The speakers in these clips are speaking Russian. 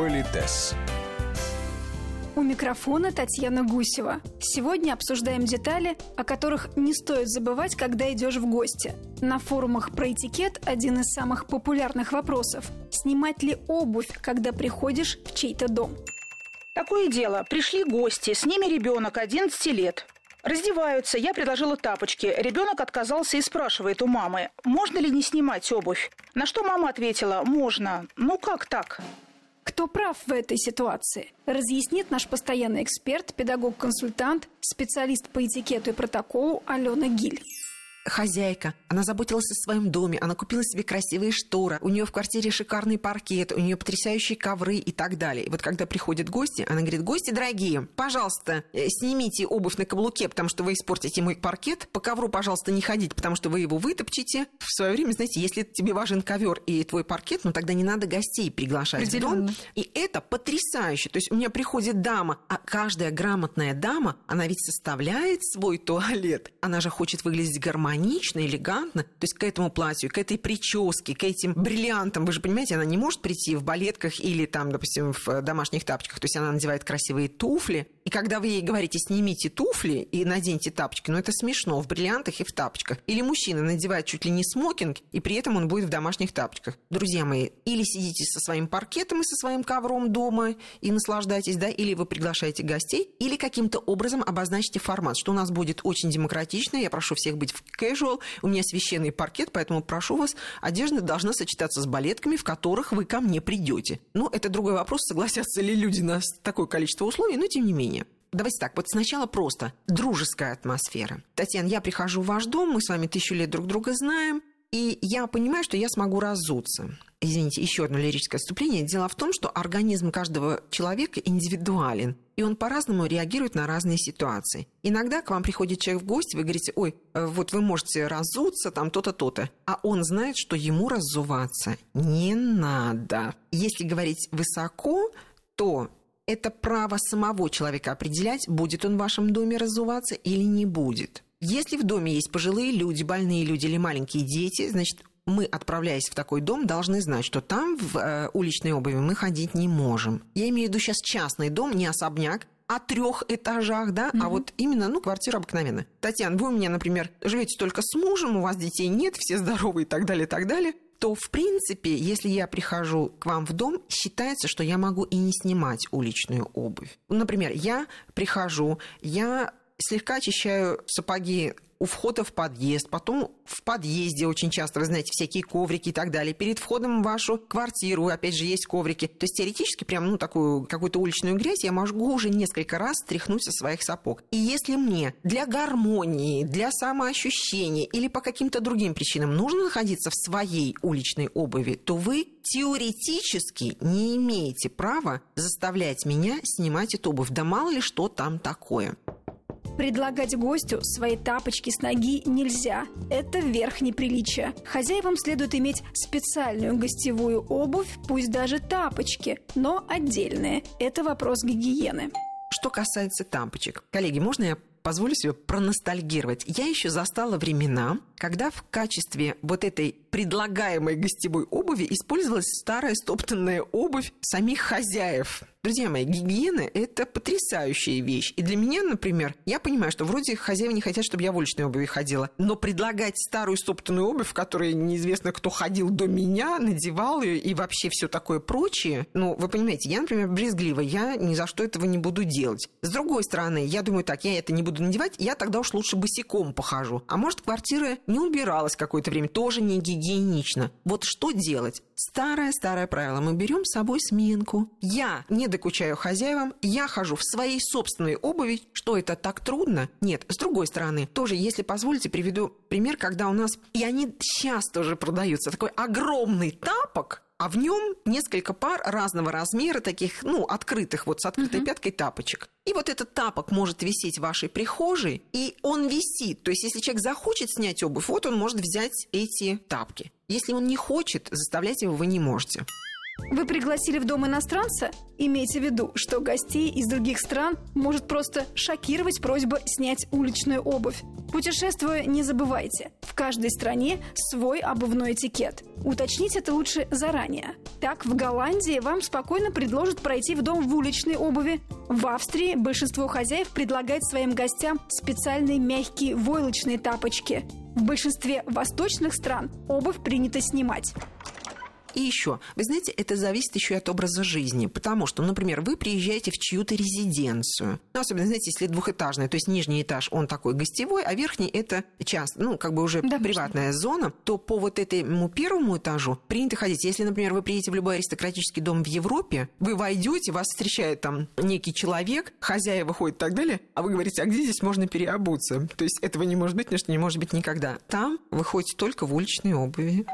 Политес. У микрофона Татьяна Гусева. Сегодня обсуждаем детали, о которых не стоит забывать, когда идешь в гости. На форумах про этикет один из самых популярных вопросов – снимать ли обувь, когда приходишь в чей-то дом? Такое дело. Пришли гости, с ними ребенок 11 лет. Раздеваются, я предложила тапочки. Ребенок отказался и спрашивает у мамы, можно ли не снимать обувь. На что мама ответила, можно. Ну как так? Кто прав в этой ситуации? Разъяснит наш постоянный эксперт, педагог-консультант, специалист по этикету и протоколу Алена Гиль хозяйка. Она заботилась о своем доме, она купила себе красивые шторы, у нее в квартире шикарный паркет, у нее потрясающие ковры и так далее. И вот когда приходят гости, она говорит, гости дорогие, пожалуйста, э, снимите обувь на каблуке, потому что вы испортите мой паркет. По ковру, пожалуйста, не ходите, потому что вы его вытопчете. В свое время, знаете, если тебе важен ковер и твой паркет, ну тогда не надо гостей приглашать в дом. И это потрясающе. То есть у меня приходит дама, а каждая грамотная дама, она ведь составляет свой туалет. Она же хочет выглядеть гармонично гармонично, элегантно, то есть к этому платью, к этой прическе, к этим бриллиантам. Вы же понимаете, она не может прийти в балетках или там, допустим, в домашних тапочках. То есть она надевает красивые туфли. И когда вы ей говорите, снимите туфли и наденьте тапочки, ну это смешно, в бриллиантах и в тапочках. Или мужчина надевает чуть ли не смокинг, и при этом он будет в домашних тапочках. Друзья мои, или сидите со своим паркетом и со своим ковром дома и наслаждайтесь, да, или вы приглашаете гостей, или каким-то образом обозначите формат, что у нас будет очень демократично. Я прошу всех быть в casual, у меня священный паркет, поэтому прошу вас, одежда должна сочетаться с балетками, в которых вы ко мне придете. Ну, это другой вопрос, согласятся ли люди на такое количество условий, но тем не менее. Давайте так, вот сначала просто дружеская атмосфера. Татьяна, я прихожу в ваш дом, мы с вами тысячу лет друг друга знаем, и я понимаю, что я смогу разуться. Извините, еще одно лирическое отступление. Дело в том, что организм каждого человека индивидуален, и он по-разному реагирует на разные ситуации. Иногда к вам приходит человек в гости, вы говорите, ой, э, вот вы можете разуться, там то-то, то-то. А он знает, что ему разуваться не надо. Если говорить высоко, то это право самого человека определять, будет он в вашем доме разуваться или не будет. Если в доме есть пожилые люди, больные люди или маленькие дети, значит, мы, отправляясь в такой дом, должны знать, что там в э, уличной обуви мы ходить не можем. Я имею в виду сейчас частный дом, не особняк, о трех этажах, да, mm-hmm. а вот именно, ну, квартира обыкновенная. Татьяна, вы у меня, например, живете только с мужем, у вас детей нет, все здоровы и так далее, и так далее то, в принципе, если я прихожу к вам в дом, считается, что я могу и не снимать уличную обувь. Например, я прихожу, я слегка очищаю сапоги у входа в подъезд, потом в подъезде очень часто, вы знаете, всякие коврики и так далее. Перед входом в вашу квартиру, опять же, есть коврики. То есть теоретически прям, ну, такую какую-то уличную грязь я могу уже несколько раз стряхнуть со своих сапог. И если мне для гармонии, для самоощущения или по каким-то другим причинам нужно находиться в своей уличной обуви, то вы теоретически не имеете права заставлять меня снимать эту обувь. Да мало ли что там такое. Предлагать гостю свои тапочки с ноги нельзя. Это верх неприличия. Хозяевам следует иметь специальную гостевую обувь, пусть даже тапочки, но отдельные. Это вопрос гигиены. Что касается тапочек, коллеги, можно я позволю себе проностальгировать. Я еще застала времена, когда в качестве вот этой предлагаемой гостевой обуви использовалась старая стоптанная обувь самих хозяев. Друзья мои, гигиена – это потрясающая вещь. И для меня, например, я понимаю, что вроде хозяева не хотят, чтобы я в уличной обуви ходила. Но предлагать старую стоптанную обувь, в которой неизвестно, кто ходил до меня, надевал ее и вообще все такое прочее, ну, вы понимаете, я, например, брезглива, я ни за что этого не буду делать. С другой стороны, я думаю, так, я это не буду надевать, я тогда уж лучше босиком похожу. А может, квартира не убиралась какое-то время, тоже не гигиенично. Вот что делать? Старое-старое правило. Мы берем с собой сменку. Я не докучаю хозяевам, я хожу в своей собственной обуви. Что это так трудно? Нет. С другой стороны, тоже, если позволите, приведу пример, когда у нас, и они сейчас тоже продаются, такой огромный тапок, а в нем несколько пар разного размера, таких, ну, открытых, вот с открытой uh-huh. пяткой тапочек. И вот этот тапок может висеть в вашей прихожей, и он висит. То есть, если человек захочет снять обувь, вот он может взять эти тапки. Если он не хочет, заставлять его вы не можете. Вы пригласили в дом иностранца? Имейте в виду, что гостей из других стран может просто шокировать просьба снять уличную обувь. Путешествуя, не забывайте, в каждой стране свой обувной этикет. Уточнить это лучше заранее. Так, в Голландии вам спокойно предложат пройти в дом в уличной обуви. В Австрии большинство хозяев предлагает своим гостям специальные мягкие войлочные тапочки. В большинстве восточных стран обувь принято снимать. И еще, вы знаете, это зависит еще и от образа жизни, потому что, например, вы приезжаете в чью-то резиденцию, ну, особенно, знаете, если двухэтажная, то есть нижний этаж, он такой гостевой, а верхний это часто, ну, как бы уже да, приватная зона, то по вот этому первому этажу принято ходить. Если, например, вы приедете в любой аристократический дом в Европе, вы войдете, вас встречает там некий человек, хозяева ходят и так далее, а вы говорите, а где здесь можно переобуться? То есть этого не может быть, потому что не может быть никогда. Там вы ходите только в уличной обуви.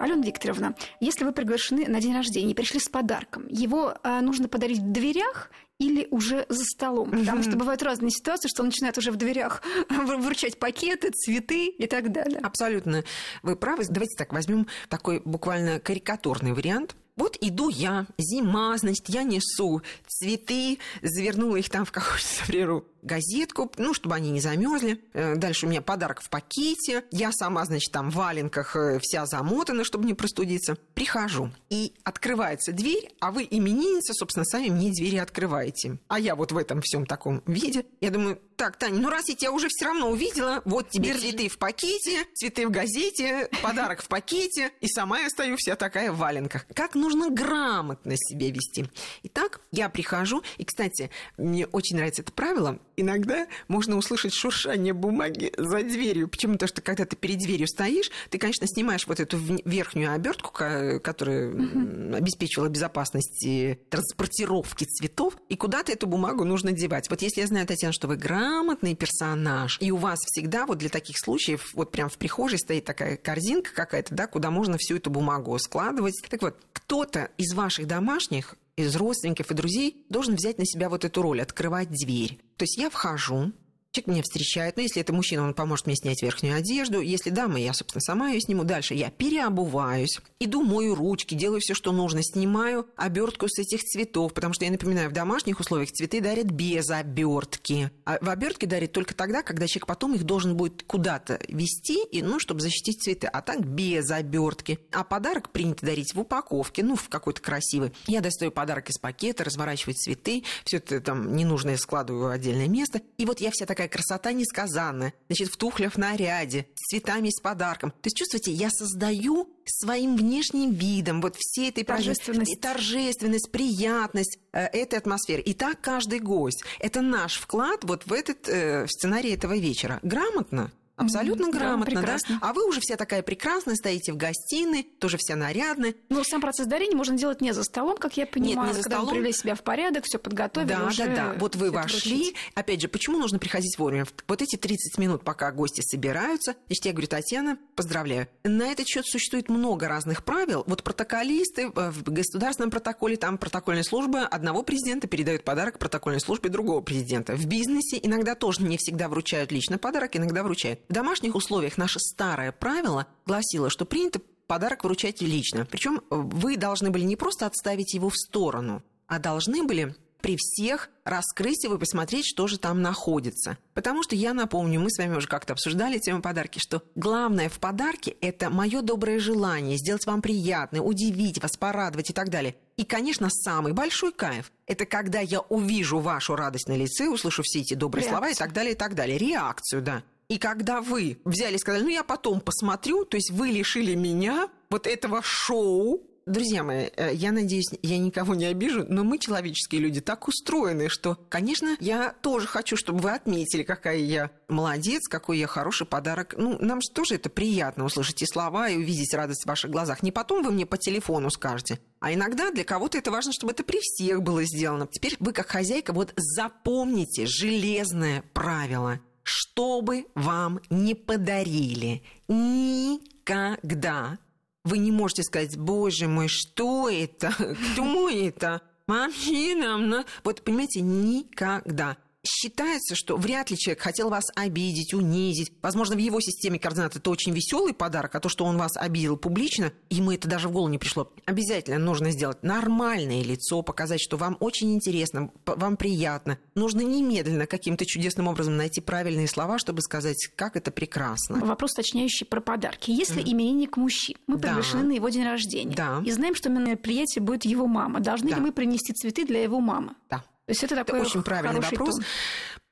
Алена Викторовна, если вы приглашены на день рождения и пришли с подарком, его а, нужно подарить в дверях или уже за столом? Потому что бывают разные ситуации, что он начинает уже в дверях вручать пакеты, цветы и так далее. Абсолютно. Вы правы. Давайте так, возьмем такой буквально карикатурный вариант. Вот иду я, зима, значит, я несу цветы, завернула их там в какую-то, например, газетку, ну, чтобы они не замерзли. Э, дальше у меня подарок в пакете. Я сама, значит, там в валенках э, вся замотана, чтобы не простудиться. Прихожу, и открывается дверь, а вы, именинница, собственно, сами мне двери открываете. А я вот в этом всем таком виде. Я думаю, так, Таня, ну раз я тебя уже все равно увидела, вот тебе Держи. цветы в пакете, цветы в газете, подарок в пакете, и сама я стою вся такая в валенках. Как нужно грамотно себя вести. Итак, я прихожу, и, кстати, мне очень нравится это правило, иногда можно услышать шуршание бумаги за дверью. Почему? Потому что когда ты перед дверью стоишь, ты, конечно, снимаешь вот эту верхнюю обертку, которая угу. обеспечивала безопасность транспортировки цветов, и куда-то эту бумагу нужно девать. Вот если я знаю, Татьяна, что вы грамотный персонаж, и у вас всегда вот для таких случаев вот прям в прихожей стоит такая корзинка какая-то, да, куда можно всю эту бумагу складывать. Так вот, кто-то из ваших домашних из родственников и друзей должен взять на себя вот эту роль, открывать дверь. То есть я вхожу, Человек меня встречает, но если это мужчина, он поможет мне снять верхнюю одежду. Если дама, я, собственно, сама ее сниму. Дальше я переобуваюсь, иду, мою ручки, делаю все, что нужно, снимаю обертку с этих цветов, потому что, я напоминаю, в домашних условиях цветы дарят без обертки. А в обертке дарят только тогда, когда человек потом их должен будет куда-то вести, и, ну, чтобы защитить цветы. А так без обертки. А подарок принято дарить в упаковке, ну, в какой-то красивый. Я достаю подарок из пакета, разворачиваю цветы, все это там ненужное складываю в отдельное место. И вот я вся такая такая красота несказанная. Значит, в тухлях наряде, с цветами, с подарком. То есть, чувствуете, я создаю своим внешним видом вот всей этой торжественность, торжественность приятность э, этой атмосферы. И так каждый гость. Это наш вклад вот в этот э, в сценарий этого вечера. Грамотно. Абсолютно mm-hmm. грамотно, да, да? А вы уже вся такая прекрасная, стоите в гостиной, тоже вся нарядная. Ну, сам процесс дарения можно делать не за столом, как я понимаю. Нет, не за когда столом. вы привели себя в порядок, все подготовили. Да, уже да, да. Вот вы вошли. Вручить. Опять же, почему нужно приходить вовремя? Вот эти 30 минут, пока гости собираются, значит, я говорю, Татьяна, поздравляю. На этот счет существует много разных правил. Вот протоколисты э, в государственном протоколе, там протокольная служба одного президента передают подарок протокольной службе другого президента. В бизнесе иногда тоже не всегда вручают лично подарок, иногда вручают. В домашних условиях наше старое правило гласило, что принято подарок вручать лично. Причем вы должны были не просто отставить его в сторону, а должны были при всех раскрыть его и посмотреть, что же там находится. Потому что я напомню, мы с вами уже как-то обсуждали тему подарки, что главное в подарке – это мое доброе желание сделать вам приятное, удивить вас, порадовать и так далее. И, конечно, самый большой кайф – это когда я увижу вашу радость на лице, услышу все эти добрые Реакцию. слова и так далее, и так далее. Реакцию, да. И когда вы взяли и сказали, ну я потом посмотрю, то есть вы лишили меня вот этого шоу, Друзья мои, э, я надеюсь, я никого не обижу, но мы, человеческие люди, так устроены, что, конечно, я тоже хочу, чтобы вы отметили, какая я молодец, какой я хороший подарок. Ну, нам же тоже это приятно услышать и слова, и увидеть радость в ваших глазах. Не потом вы мне по телефону скажете, а иногда для кого-то это важно, чтобы это при всех было сделано. Теперь вы, как хозяйка, вот запомните железное правило – что бы вам не подарили, никогда. Вы не можете сказать, боже мой, что это, кто это, вообще нам, вот понимаете, никогда. Считается, что вряд ли человек хотел вас обидеть, унизить. Возможно, в его системе координат это очень веселый подарок, а то, что он вас обидел публично, ему это даже в голову не пришло. Обязательно нужно сделать нормальное лицо, показать, что вам очень интересно, вам приятно. Нужно немедленно каким-то чудесным образом найти правильные слова, чтобы сказать, как это прекрасно. Вопрос уточняющий про подарки. Если mm. именинник мужчин, мы приглашены да. на его день рождения, да. и знаем, что на мероприятии будет его мама, должны да. ли мы принести цветы для его мамы? Да. То есть это, это такой очень правильный вопрос. Тон.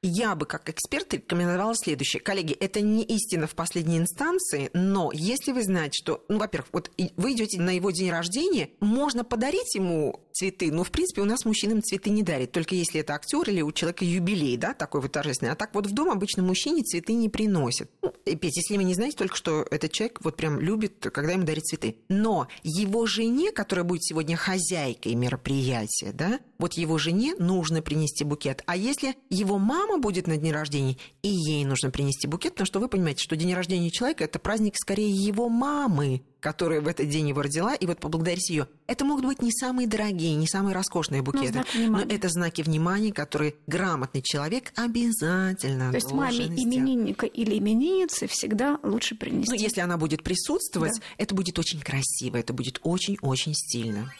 Я бы как эксперт рекомендовала следующее. Коллеги, это не истина в последней инстанции, но если вы знаете, что, ну, во-первых, вот вы идете на его день рождения, можно подарить ему цветы. Ну, в принципе, у нас мужчинам цветы не дарят, только если это актер или у человека юбилей, да, такой вот торжественный. А так вот в дом обычно мужчине цветы не приносят. Ну, Петь, если вы не знаете только, что этот человек вот прям любит, когда ему дарят цветы. Но его жене, которая будет сегодня хозяйкой мероприятия, да, вот его жене нужно принести букет. А если его мама будет на дне рождения, и ей нужно принести букет, потому что вы понимаете, что день рождения человека – это праздник скорее его мамы, которая в этот день его родила, и вот поблагодарить ее. Это могут быть не самые дорогие, не самые роскошные букеты, но, но это знаки внимания, которые грамотный человек обязательно То есть маме сделать. именинника или именинницы всегда лучше принести. Ну, если она будет присутствовать, да. это будет очень красиво, это будет очень-очень стильно.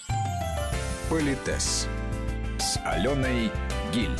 Политес с Аленой Гиль.